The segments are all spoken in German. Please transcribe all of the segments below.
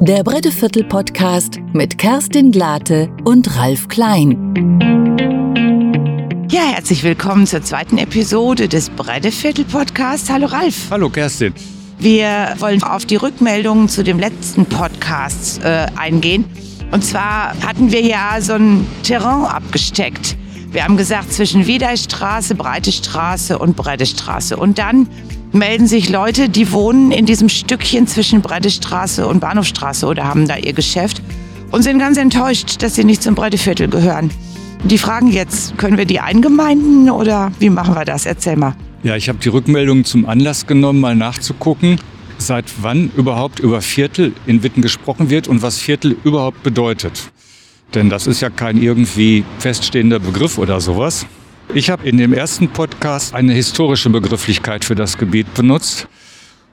Der Bretteviertel Podcast mit Kerstin Glate und Ralf Klein. Ja, herzlich willkommen zur zweiten Episode des Bretteviertel Podcasts. Hallo Ralf. Hallo Kerstin. Wir wollen auf die Rückmeldungen zu dem letzten Podcast äh, eingehen. Und zwar hatten wir ja so ein Terrain abgesteckt. Wir haben gesagt, zwischen Wiedeistraße, Breite Straße und Breddestraße. Und dann melden sich Leute, die wohnen in diesem Stückchen zwischen Breddestraße und Bahnhofstraße oder haben da ihr Geschäft und sind ganz enttäuscht, dass sie nicht zum Breddeviertel gehören. Die fragen jetzt, können wir die eingemeinden oder wie machen wir das? Erzähl mal. Ja, ich habe die Rückmeldung zum Anlass genommen, mal nachzugucken, seit wann überhaupt über Viertel in Witten gesprochen wird und was Viertel überhaupt bedeutet. Denn das ist ja kein irgendwie feststehender Begriff oder sowas. Ich habe in dem ersten Podcast eine historische Begrifflichkeit für das Gebiet benutzt.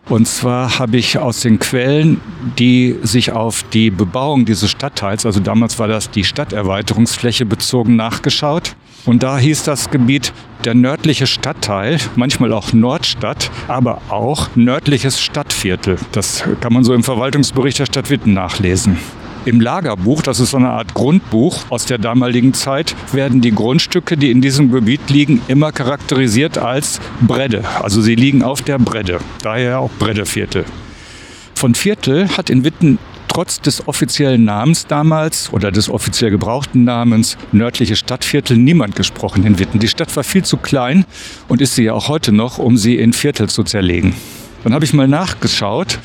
Und zwar habe ich aus den Quellen, die sich auf die Bebauung dieses Stadtteils, also damals war das die Stadterweiterungsfläche bezogen, nachgeschaut. Und da hieß das Gebiet der nördliche Stadtteil, manchmal auch Nordstadt, aber auch nördliches Stadtviertel. Das kann man so im Verwaltungsbericht der Stadt Witten nachlesen. Im Lagerbuch, das ist so eine Art Grundbuch aus der damaligen Zeit, werden die Grundstücke, die in diesem Gebiet liegen, immer charakterisiert als Bredde. Also sie liegen auf der Bredde, daher auch Breddeviertel. Von Viertel hat in Witten trotz des offiziellen Namens damals oder des offiziell gebrauchten Namens nördliche Stadtviertel niemand gesprochen in Witten. Die Stadt war viel zu klein und ist sie ja auch heute noch, um sie in Viertel zu zerlegen. Dann habe ich mal nachgeschaut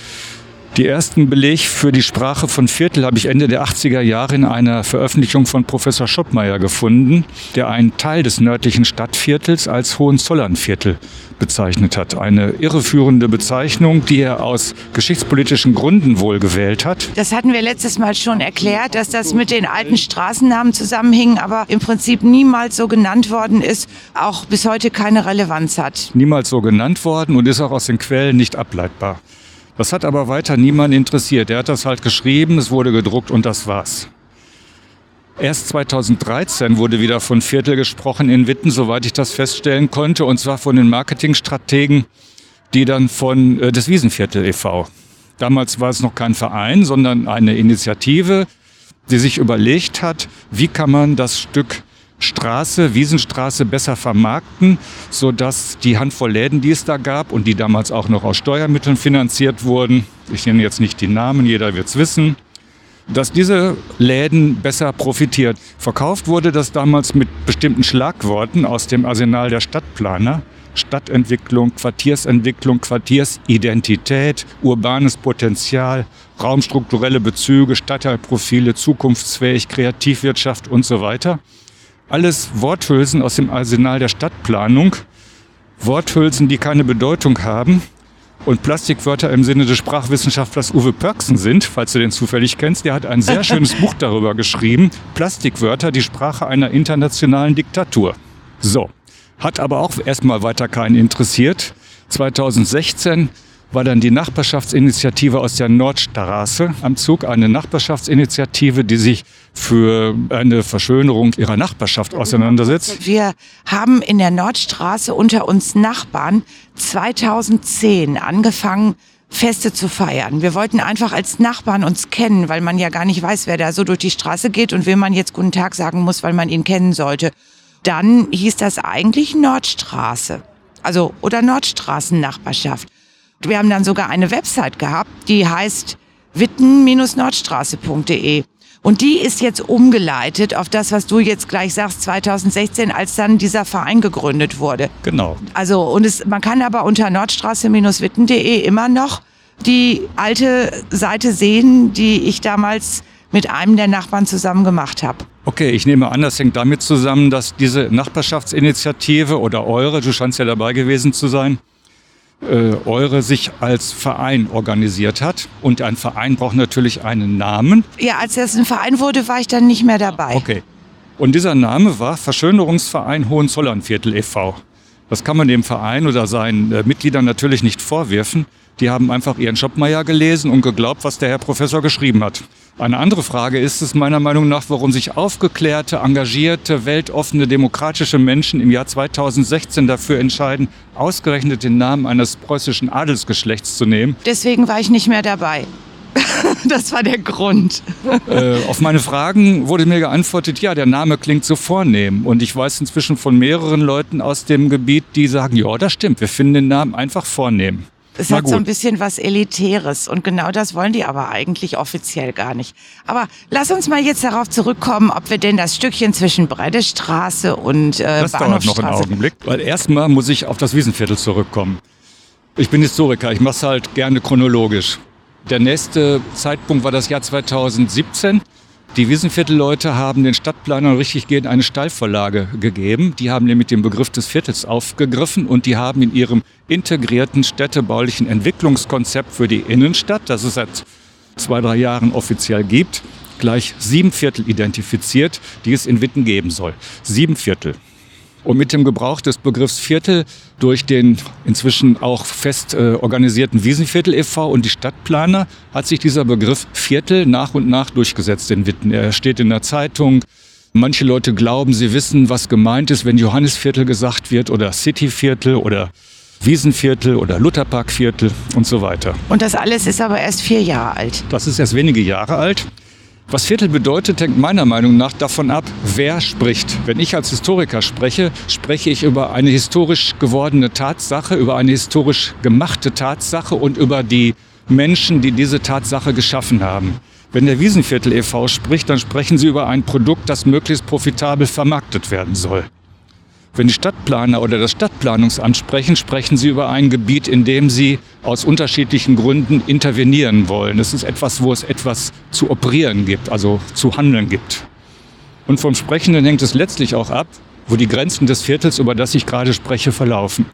die ersten Beleg für die Sprache von Viertel habe ich Ende der 80er Jahre in einer Veröffentlichung von Professor Schoppmeier gefunden, der einen Teil des nördlichen Stadtviertels als Hohenzollernviertel bezeichnet hat. Eine irreführende Bezeichnung, die er aus geschichtspolitischen Gründen wohl gewählt hat. Das hatten wir letztes Mal schon erklärt, dass das mit den alten Straßennamen zusammenhing, aber im Prinzip niemals so genannt worden ist, auch bis heute keine Relevanz hat. Niemals so genannt worden und ist auch aus den Quellen nicht ableitbar. Das hat aber weiter niemand interessiert. Er hat das halt geschrieben, es wurde gedruckt und das war's. Erst 2013 wurde wieder von Viertel gesprochen in Witten, soweit ich das feststellen konnte, und zwar von den Marketingstrategen, die dann von äh, des Wiesenviertel e.V. Damals war es noch kein Verein, sondern eine Initiative, die sich überlegt hat, wie kann man das Stück Straße, Wiesenstraße besser vermarkten, sodass die Handvoll Läden, die es da gab und die damals auch noch aus Steuermitteln finanziert wurden, ich nenne jetzt nicht die Namen, jeder wird es wissen, dass diese Läden besser profitiert. Verkauft wurde das damals mit bestimmten Schlagworten aus dem Arsenal der Stadtplaner. Stadtentwicklung, Quartiersentwicklung, Quartiersidentität, urbanes Potenzial, raumstrukturelle Bezüge, Stadtteilprofile, zukunftsfähig, Kreativwirtschaft und so weiter. Alles Worthülsen aus dem Arsenal der Stadtplanung. Worthülsen, die keine Bedeutung haben und Plastikwörter im Sinne des Sprachwissenschaftlers Uwe Pörksen sind, falls du den zufällig kennst. Der hat ein sehr schönes Buch darüber geschrieben. Plastikwörter, die Sprache einer internationalen Diktatur. So. Hat aber auch erstmal weiter keinen interessiert. 2016 war dann die Nachbarschaftsinitiative aus der Nordstraße am Zug, eine Nachbarschaftsinitiative, die sich für eine Verschönerung ihrer Nachbarschaft auseinandersetzt. Wir haben in der Nordstraße unter uns Nachbarn 2010 angefangen, Feste zu feiern. Wir wollten einfach als Nachbarn uns kennen, weil man ja gar nicht weiß, wer da so durch die Straße geht und wem man jetzt guten Tag sagen muss, weil man ihn kennen sollte. Dann hieß das eigentlich Nordstraße. Also, oder Nordstraßennachbarschaft. Wir haben dann sogar eine Website gehabt, die heißt witten-nordstraße.de. Und die ist jetzt umgeleitet auf das, was du jetzt gleich sagst, 2016, als dann dieser Verein gegründet wurde. Genau. Also, und es, man kann aber unter nordstraße-witten.de immer noch die alte Seite sehen, die ich damals mit einem der Nachbarn zusammen gemacht habe. Okay, ich nehme an, das hängt damit zusammen, dass diese Nachbarschaftsinitiative oder eure, du scheinst ja dabei gewesen zu sein, äh, Eure sich als Verein organisiert hat. Und ein Verein braucht natürlich einen Namen. Ja, als das ein Verein wurde, war ich dann nicht mehr dabei. Okay. Und dieser Name war Verschönerungsverein Hohenzollernviertel e.V. Das kann man dem Verein oder seinen äh, Mitgliedern natürlich nicht vorwerfen. Die haben einfach ihren Schoppmeier gelesen und geglaubt, was der Herr Professor geschrieben hat. Eine andere Frage ist es meiner Meinung nach, warum sich aufgeklärte, engagierte, weltoffene, demokratische Menschen im Jahr 2016 dafür entscheiden, ausgerechnet den Namen eines preußischen Adelsgeschlechts zu nehmen. Deswegen war ich nicht mehr dabei. das war der Grund. Äh, auf meine Fragen wurde mir geantwortet, ja, der Name klingt so vornehm. Und ich weiß inzwischen von mehreren Leuten aus dem Gebiet, die sagen, ja, das stimmt, wir finden den Namen einfach vornehm. Es hat so ein bisschen was Elitäres und genau das wollen die aber eigentlich offiziell gar nicht. Aber lass uns mal jetzt darauf zurückkommen, ob wir denn das Stückchen zwischen Breidestraße und äh, das dauert noch einen Augenblick, weil erstmal muss ich auf das Wiesenviertel zurückkommen. Ich bin Historiker, ich mache es halt gerne chronologisch. Der nächste Zeitpunkt war das Jahr 2017. Die Wiesenviertelleute haben den Stadtplanern richtiggehend eine Steilvorlage gegeben. Die haben nämlich den Begriff des Viertels aufgegriffen und die haben in ihrem integrierten städtebaulichen Entwicklungskonzept für die Innenstadt, das es seit zwei, drei Jahren offiziell gibt, gleich sieben Viertel identifiziert, die es in Witten geben soll. Sieben Viertel. Und mit dem Gebrauch des Begriffs Viertel durch den inzwischen auch fest äh, organisierten Wiesenviertel e.V. und die Stadtplaner hat sich dieser Begriff Viertel nach und nach durchgesetzt in Witten. Er steht in der Zeitung. Manche Leute glauben, sie wissen, was gemeint ist, wenn Johannisviertel gesagt wird oder Cityviertel oder Wiesenviertel oder Lutherparkviertel und so weiter. Und das alles ist aber erst vier Jahre alt. Das ist erst wenige Jahre alt. Was Viertel bedeutet, hängt meiner Meinung nach davon ab, wer spricht. Wenn ich als Historiker spreche, spreche ich über eine historisch gewordene Tatsache, über eine historisch gemachte Tatsache und über die Menschen, die diese Tatsache geschaffen haben. Wenn der Wiesenviertel e.V. spricht, dann sprechen sie über ein Produkt, das möglichst profitabel vermarktet werden soll. Wenn die Stadtplaner oder das Stadtplanungsamt sprechen, sprechen sie über ein Gebiet, in dem sie aus unterschiedlichen Gründen intervenieren wollen. Es ist etwas, wo es etwas zu operieren gibt, also zu handeln gibt. Und vom Sprechenden hängt es letztlich auch ab, wo die Grenzen des Viertels, über das ich gerade spreche, verlaufen.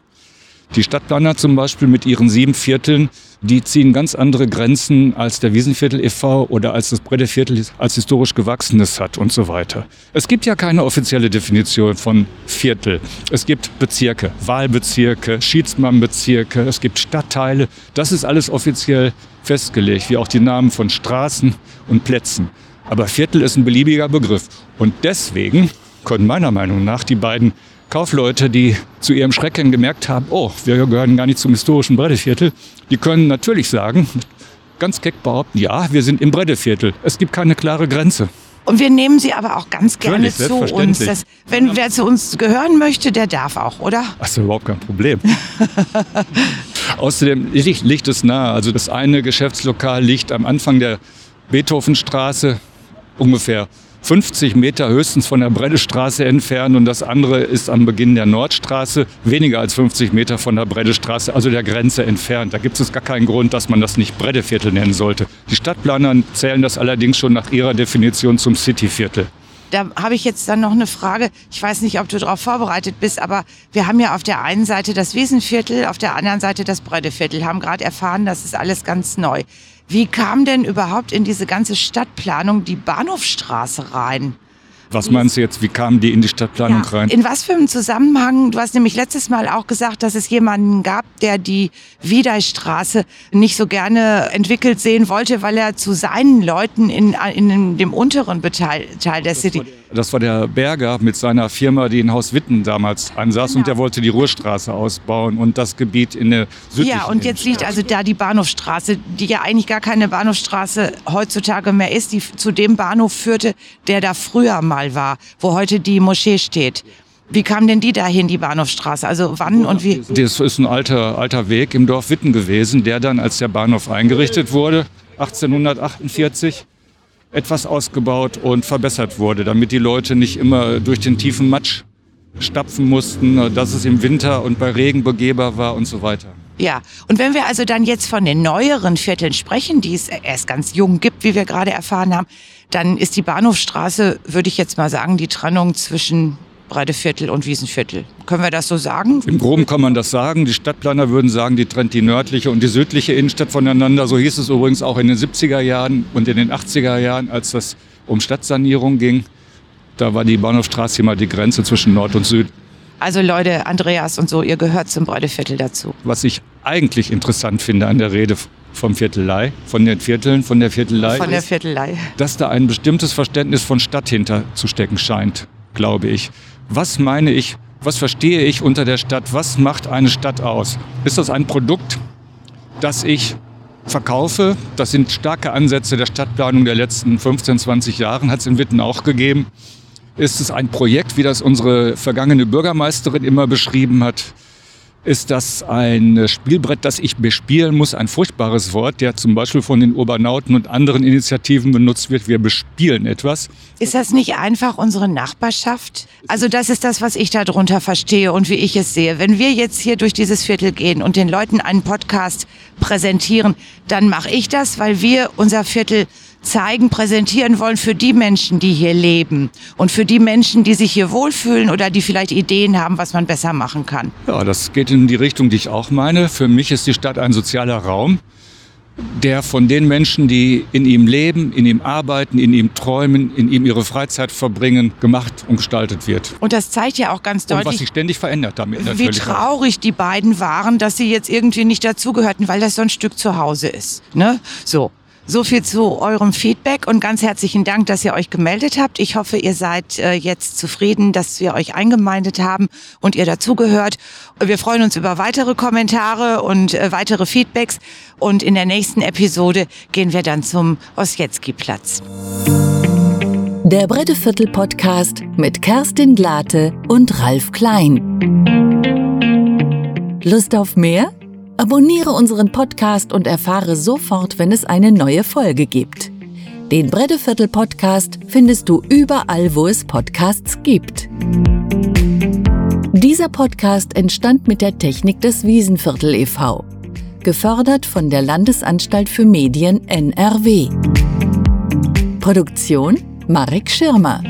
Die Stadtplaner zum Beispiel mit ihren sieben Vierteln, die ziehen ganz andere Grenzen als der Wiesenviertel e.V. oder als das Bretteviertel als historisch gewachsenes hat und so weiter. Es gibt ja keine offizielle Definition von Viertel. Es gibt Bezirke, Wahlbezirke, Schiedsmannbezirke, es gibt Stadtteile. Das ist alles offiziell festgelegt, wie auch die Namen von Straßen und Plätzen. Aber Viertel ist ein beliebiger Begriff. Und deswegen können meiner Meinung nach die beiden Kaufleute, die zu ihrem Schrecken gemerkt haben, oh, wir gehören gar nicht zum historischen Bretteviertel, die können natürlich sagen, ganz keck behaupten, ja, wir sind im Bretteviertel. Es gibt keine klare Grenze. Und wir nehmen sie aber auch ganz gerne zu uns. Das, wenn wer zu uns gehören möchte, der darf auch, oder? Das ist überhaupt kein Problem. Außerdem liegt es nahe. Also das eine Geschäftslokal liegt am Anfang der Beethovenstraße, ungefähr 50 Meter höchstens von der Breddestraße entfernt und das andere ist am Beginn der Nordstraße, weniger als 50 Meter von der Breddestraße, also der Grenze entfernt. Da gibt es gar keinen Grund, dass man das nicht Breddeviertel nennen sollte. Die Stadtplaner zählen das allerdings schon nach ihrer Definition zum Cityviertel. Da habe ich jetzt dann noch eine Frage. Ich weiß nicht, ob du darauf vorbereitet bist, aber wir haben ja auf der einen Seite das Wiesenviertel, auf der anderen Seite das Breddeviertel. Haben gerade erfahren, das ist alles ganz neu. Wie kam denn überhaupt in diese ganze Stadtplanung die Bahnhofstraße rein? Was meinst du jetzt, wie kamen die in die Stadtplanung ja. rein? In was für einem Zusammenhang? Du hast nämlich letztes Mal auch gesagt, dass es jemanden gab, der die Wiedeistraße nicht so gerne entwickelt sehen wollte, weil er zu seinen Leuten in, in dem unteren Teil, Teil der City das war der Berger mit seiner Firma, die in Haus Witten damals ansaß genau. und der wollte die Ruhrstraße ausbauen und das Gebiet in der südlichen Ja, und jetzt liegt also da die Bahnhofstraße, die ja eigentlich gar keine Bahnhofstraße heutzutage mehr ist, die zu dem Bahnhof führte, der da früher mal war, wo heute die Moschee steht. Wie kam denn die dahin, die Bahnhofstraße? Also wann und wie? Das ist ein alter, alter Weg im Dorf Witten gewesen, der dann, als der Bahnhof eingerichtet wurde, 1848, etwas ausgebaut und verbessert wurde, damit die Leute nicht immer durch den tiefen Matsch stapfen mussten, dass es im Winter und bei Regen begehbar war und so weiter. Ja, und wenn wir also dann jetzt von den neueren Vierteln sprechen, die es erst ganz jung gibt, wie wir gerade erfahren haben, dann ist die Bahnhofstraße, würde ich jetzt mal sagen, die Trennung zwischen Breiteviertel und Wiesenviertel. Können wir das so sagen? Im Groben kann man das sagen. Die Stadtplaner würden sagen, die trennt die nördliche und die südliche Innenstadt voneinander. So hieß es übrigens auch in den 70er Jahren und in den 80er Jahren, als das um Stadtsanierung ging. Da war die Bahnhofstraße immer die Grenze zwischen Nord und Süd. Also Leute, Andreas und so, ihr gehört zum Breiteviertel dazu. Was ich eigentlich interessant finde an der Rede vom Viertelei, von den Vierteln, von der Viertelei. Von der Viertelei. Ist, dass da ein bestimmtes Verständnis von Stadt hinterzustecken scheint, glaube ich. Was meine ich, was verstehe ich unter der Stadt? Was macht eine Stadt aus? Ist das ein Produkt, das ich verkaufe. Das sind starke Ansätze der Stadtplanung der letzten 15, 20 Jahre, hat es in Witten auch gegeben. Ist es ein Projekt, wie das unsere vergangene Bürgermeisterin immer beschrieben hat? ist das ein Spielbrett, das ich bespielen muss, ein furchtbares Wort, der zum Beispiel von den Urbanauten und anderen Initiativen benutzt wird. Wir bespielen etwas. Ist das nicht einfach unsere Nachbarschaft? Also das ist das, was ich darunter verstehe und wie ich es sehe. Wenn wir jetzt hier durch dieses Viertel gehen und den Leuten einen Podcast präsentieren, dann mache ich das, weil wir unser Viertel zeigen, präsentieren wollen für die Menschen, die hier leben und für die Menschen, die sich hier wohlfühlen oder die vielleicht Ideen haben, was man besser machen kann. Ja, das geht in die Richtung, die ich auch meine. Für mich ist die Stadt ein sozialer Raum, der von den Menschen, die in ihm leben, in ihm arbeiten, in ihm träumen, in ihm ihre Freizeit verbringen, gemacht und gestaltet wird. Und das zeigt ja auch ganz deutlich, und was sich ständig verändert damit. Wie traurig die beiden waren, dass sie jetzt irgendwie nicht dazugehörten, weil das so ein Stück zu Hause ist. Ne? So. So viel zu eurem Feedback und ganz herzlichen Dank, dass ihr euch gemeldet habt. Ich hoffe, ihr seid äh, jetzt zufrieden, dass wir euch eingemeindet haben und ihr dazugehört. Wir freuen uns über weitere Kommentare und äh, weitere Feedbacks und in der nächsten Episode gehen wir dann zum Ossietzky-Platz. Der Bretteviertel-Podcast mit Kerstin Glate und Ralf Klein. Lust auf mehr? Abonniere unseren Podcast und erfahre sofort, wenn es eine neue Folge gibt. Den Breddeviertel Podcast findest du überall, wo es Podcasts gibt. Dieser Podcast entstand mit der Technik des Wiesenviertel e.V., gefördert von der Landesanstalt für Medien NRW. Produktion Marek Schirmer.